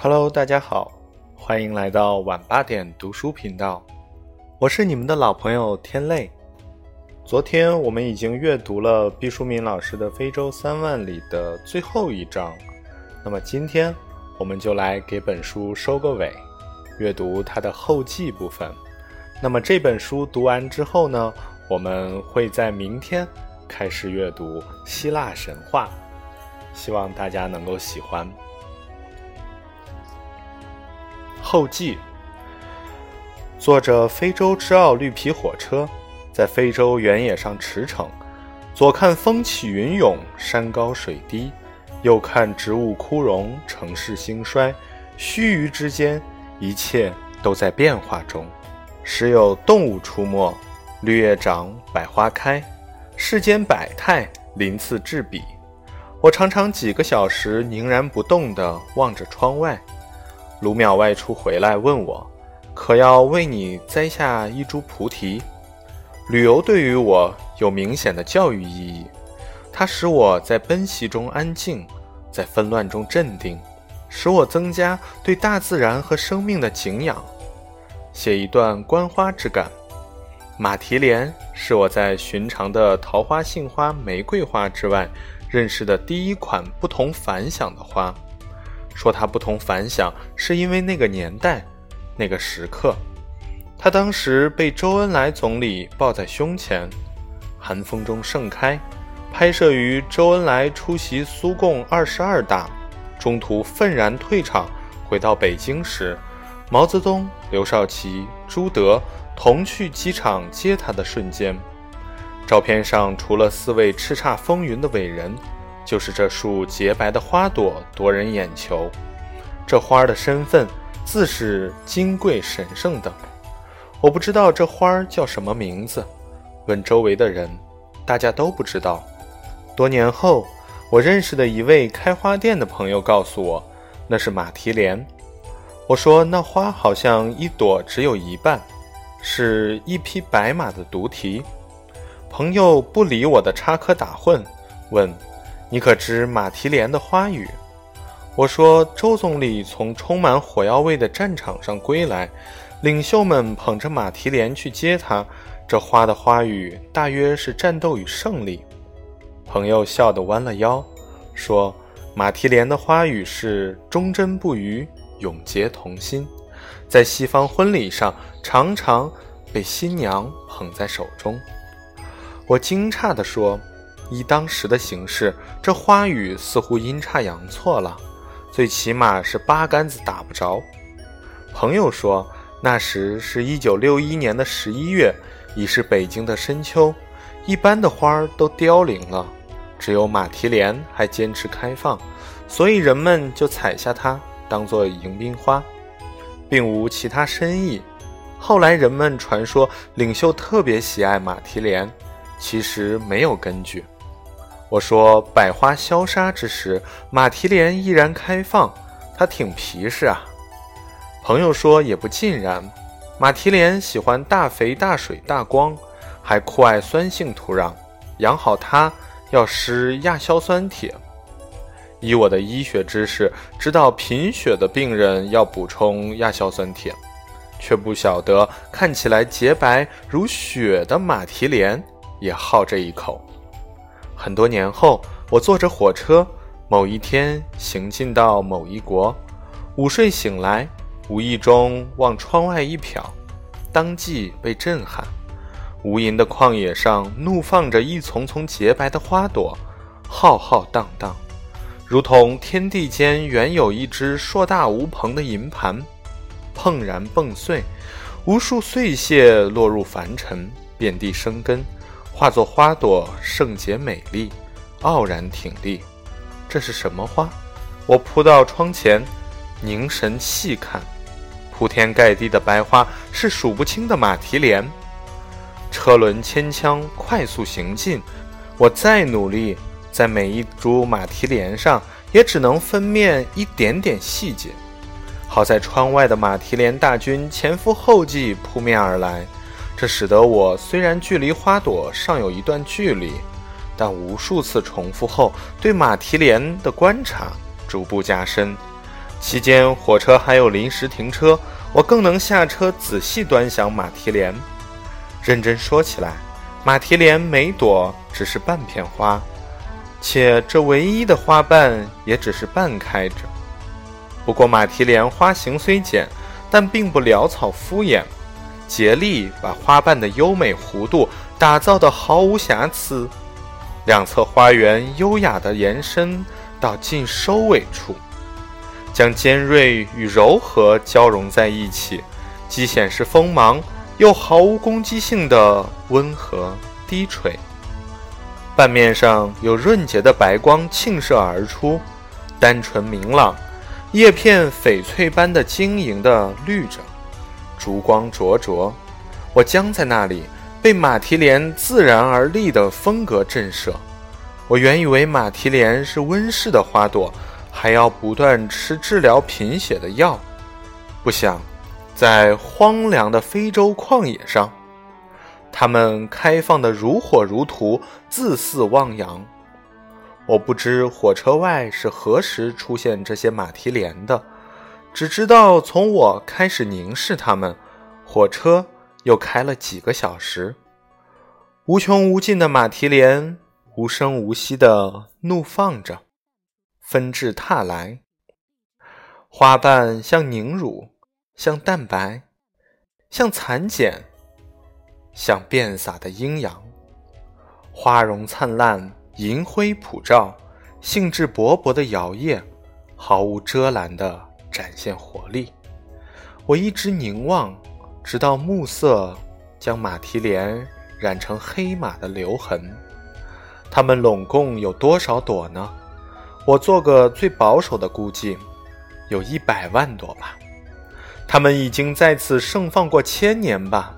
Hello，大家好，欢迎来到晚八点读书频道，我是你们的老朋友天泪。昨天我们已经阅读了毕淑敏老师的《非洲三万里》的最后一章，那么今天我们就来给本书收个尾，阅读它的后记部分。那么这本书读完之后呢，我们会在明天开始阅读希腊神话，希望大家能够喜欢。后记：坐着非洲之奥绿皮火车，在非洲原野上驰骋，左看风起云涌、山高水低，右看植物枯荣、城市兴衰，须臾之间，一切都在变化中。时有动物出没，绿叶长，百花开，世间百态鳞次栉比。我常常几个小时凝然不动地望着窗外。卢淼外出回来，问我：“可要为你栽下一株菩提？”旅游对于我有明显的教育意义，它使我在奔袭中安静，在纷乱中镇定，使我增加对大自然和生命的敬仰。写一段观花之感。马蹄莲是我在寻常的桃花、杏花、玫瑰花之外认识的第一款不同凡响的花。说它不同凡响，是因为那个年代，那个时刻，他当时被周恩来总理抱在胸前，寒风中盛开。拍摄于周恩来出席苏共二十二大，中途愤然退场，回到北京时，毛泽东、刘少奇、朱德同去机场接他的瞬间。照片上除了四位叱咤风云的伟人。就是这束洁白的花朵夺人眼球，这花儿的身份自是金贵神圣的。我不知道这花儿叫什么名字，问周围的人，大家都不知道。多年后，我认识的一位开花店的朋友告诉我，那是马蹄莲。我说那花好像一朵只有一半，是一匹白马的独蹄。朋友不理我的插科打诨，问。你可知马蹄莲的花语？我说，周总理从充满火药味的战场上归来，领袖们捧着马蹄莲去接他。这花的花语大约是战斗与胜利。朋友笑得弯了腰，说：“马蹄莲的花语是忠贞不渝、永结同心。”在西方婚礼上，常常被新娘捧在手中。我惊诧地说。依当时的形势，这花语似乎阴差阳错了，最起码是八竿子打不着。朋友说，那时是一九六一年的十一月，已是北京的深秋，一般的花儿都凋零了，只有马蹄莲还坚持开放，所以人们就采下它当做迎宾花，并无其他深意。后来人们传说领袖特别喜爱马蹄莲，其实没有根据。我说：“百花消杀之时，马蹄莲依然开放，它挺皮实啊。”朋友说：“也不尽然，马蹄莲喜欢大肥、大水、大光，还酷爱酸性土壤。养好它要施亚硝酸铁。以我的医学知识，知道贫血的病人要补充亚硝酸铁，却不晓得看起来洁白如雪的马蹄莲也好这一口。”很多年后，我坐着火车，某一天行进到某一国，午睡醒来，无意中往窗外一瞟，当即被震撼。无垠的旷野上怒放着一丛丛洁白的花朵，浩浩荡荡，如同天地间原有一只硕大无朋的银盘，砰然迸碎，无数碎屑落入凡尘，遍地生根。化作花朵，圣洁美丽，傲然挺立。这是什么花？我扑到窗前，凝神细看，铺天盖地的白花是数不清的马蹄莲。车轮牵枪，快速行进。我再努力，在每一株马蹄莲上，也只能分辨一点点细节。好在窗外的马蹄莲大军前赴后继，扑面而来。这使得我虽然距离花朵尚有一段距离，但无数次重复后，对马蹄莲的观察逐步加深。期间火车还有临时停车，我更能下车仔细端详马蹄莲。认真说起来，马蹄莲每朵只是半片花，且这唯一的花瓣也只是半开着。不过马蹄莲花形虽简，但并不潦草敷衍，竭力把花瓣的优美弧度打造的毫无瑕疵。两侧花园优雅地延伸到近收尾处，将尖锐与柔和交融在一起，既显示锋芒，又毫无攻击性的温和低垂。瓣面上有润洁的白光沁射而出，单纯明朗，叶片翡翠般的晶莹的绿着，烛光灼灼。我僵在那里。被马蹄莲自然而立的风格震慑，我原以为马蹄莲是温室的花朵，还要不断吃治疗贫血的药，不想在荒凉的非洲旷野上，它们开放的如火如荼，自肆汪洋。我不知火车外是何时出现这些马蹄莲的，只知道从我开始凝视它们，火车。又开了几个小时，无穷无尽的马蹄莲无声无息地怒放着，纷至沓来。花瓣像凝乳，像蛋白，像蚕茧，像遍洒的阴阳。花容灿烂，银辉普照，兴致勃勃的摇曳，毫无遮拦的展现活力。我一直凝望。直到暮色将马蹄莲染成黑马的留痕，它们拢共有多少朵呢？我做个最保守的估计，有一百万朵吧。它们已经在此盛放过千年吧。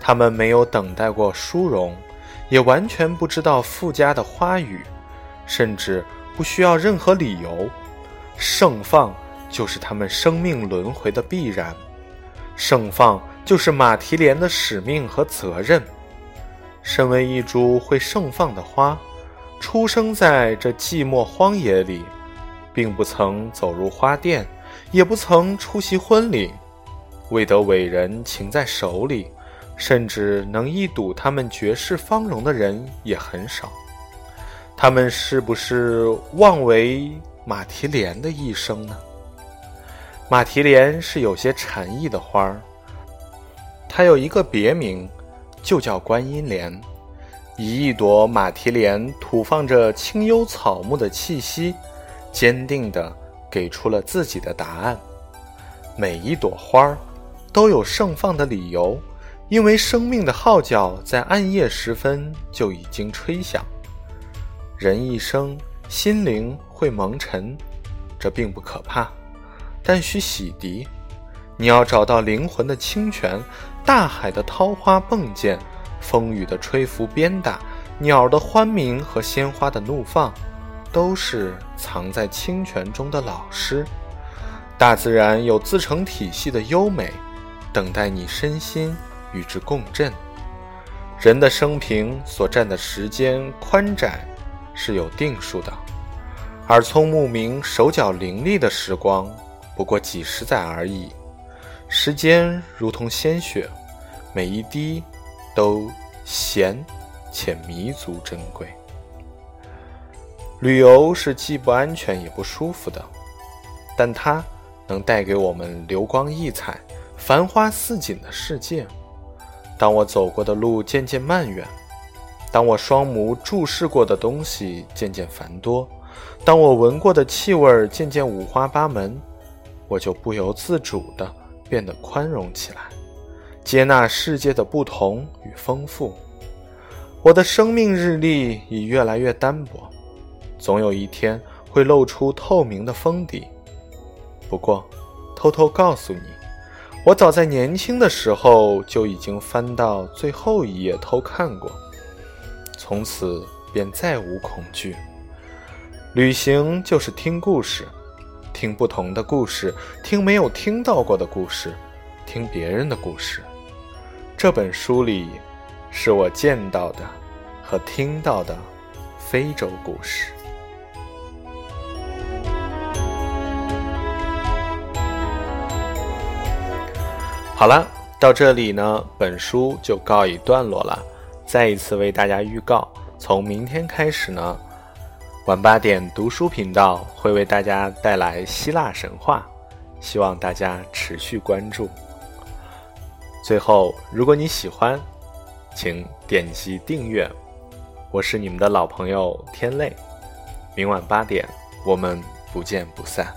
它们没有等待过殊荣，也完全不知道附加的花语，甚至不需要任何理由。盛放就是他们生命轮回的必然。盛放就是马蹄莲的使命和责任。身为一株会盛放的花，出生在这寂寞荒野里，并不曾走入花店，也不曾出席婚礼，未得伟人擒在手里，甚至能一睹他们绝世芳容的人也很少。他们是不是妄为马蹄莲的一生呢？马蹄莲是有些禅意的花儿，它有一个别名，就叫观音莲。一亿朵马蹄莲吐放着清幽草木的气息，坚定地给出了自己的答案。每一朵花儿都有盛放的理由，因为生命的号角在暗夜时分就已经吹响。人一生心灵会蒙尘，这并不可怕。但需洗涤，你要找到灵魂的清泉，大海的涛花迸溅，风雨的吹拂鞭打，鸟的欢鸣和鲜花的怒放，都是藏在清泉中的老师。大自然有自成体系的优美，等待你身心与之共振。人的生平所占的时间宽窄是有定数的，而聪目明、手脚伶俐的时光。不过几十载而已，时间如同鲜血，每一滴都咸且弥足珍贵。旅游是既不安全也不舒服的，但它能带给我们流光溢彩、繁花似锦的世界。当我走过的路渐渐漫远，当我双目注视过的东西渐渐繁多，当我闻过的气味渐渐五花八门。我就不由自主地变得宽容起来，接纳世界的不同与丰富。我的生命日历已越来越单薄，总有一天会露出透明的封底。不过，偷偷告诉你，我早在年轻的时候就已经翻到最后一页偷看过，从此便再无恐惧。旅行就是听故事。听不同的故事听没有听到过的故事听别人的故事。这本书里是我见到的和听到的非洲故事。好了到这里呢本书就告一段落了。再一次为大家预告从明天开始呢晚八点读书频道会为大家带来希腊神话，希望大家持续关注。最后，如果你喜欢，请点击订阅。我是你们的老朋友天泪，明晚八点，我们不见不散。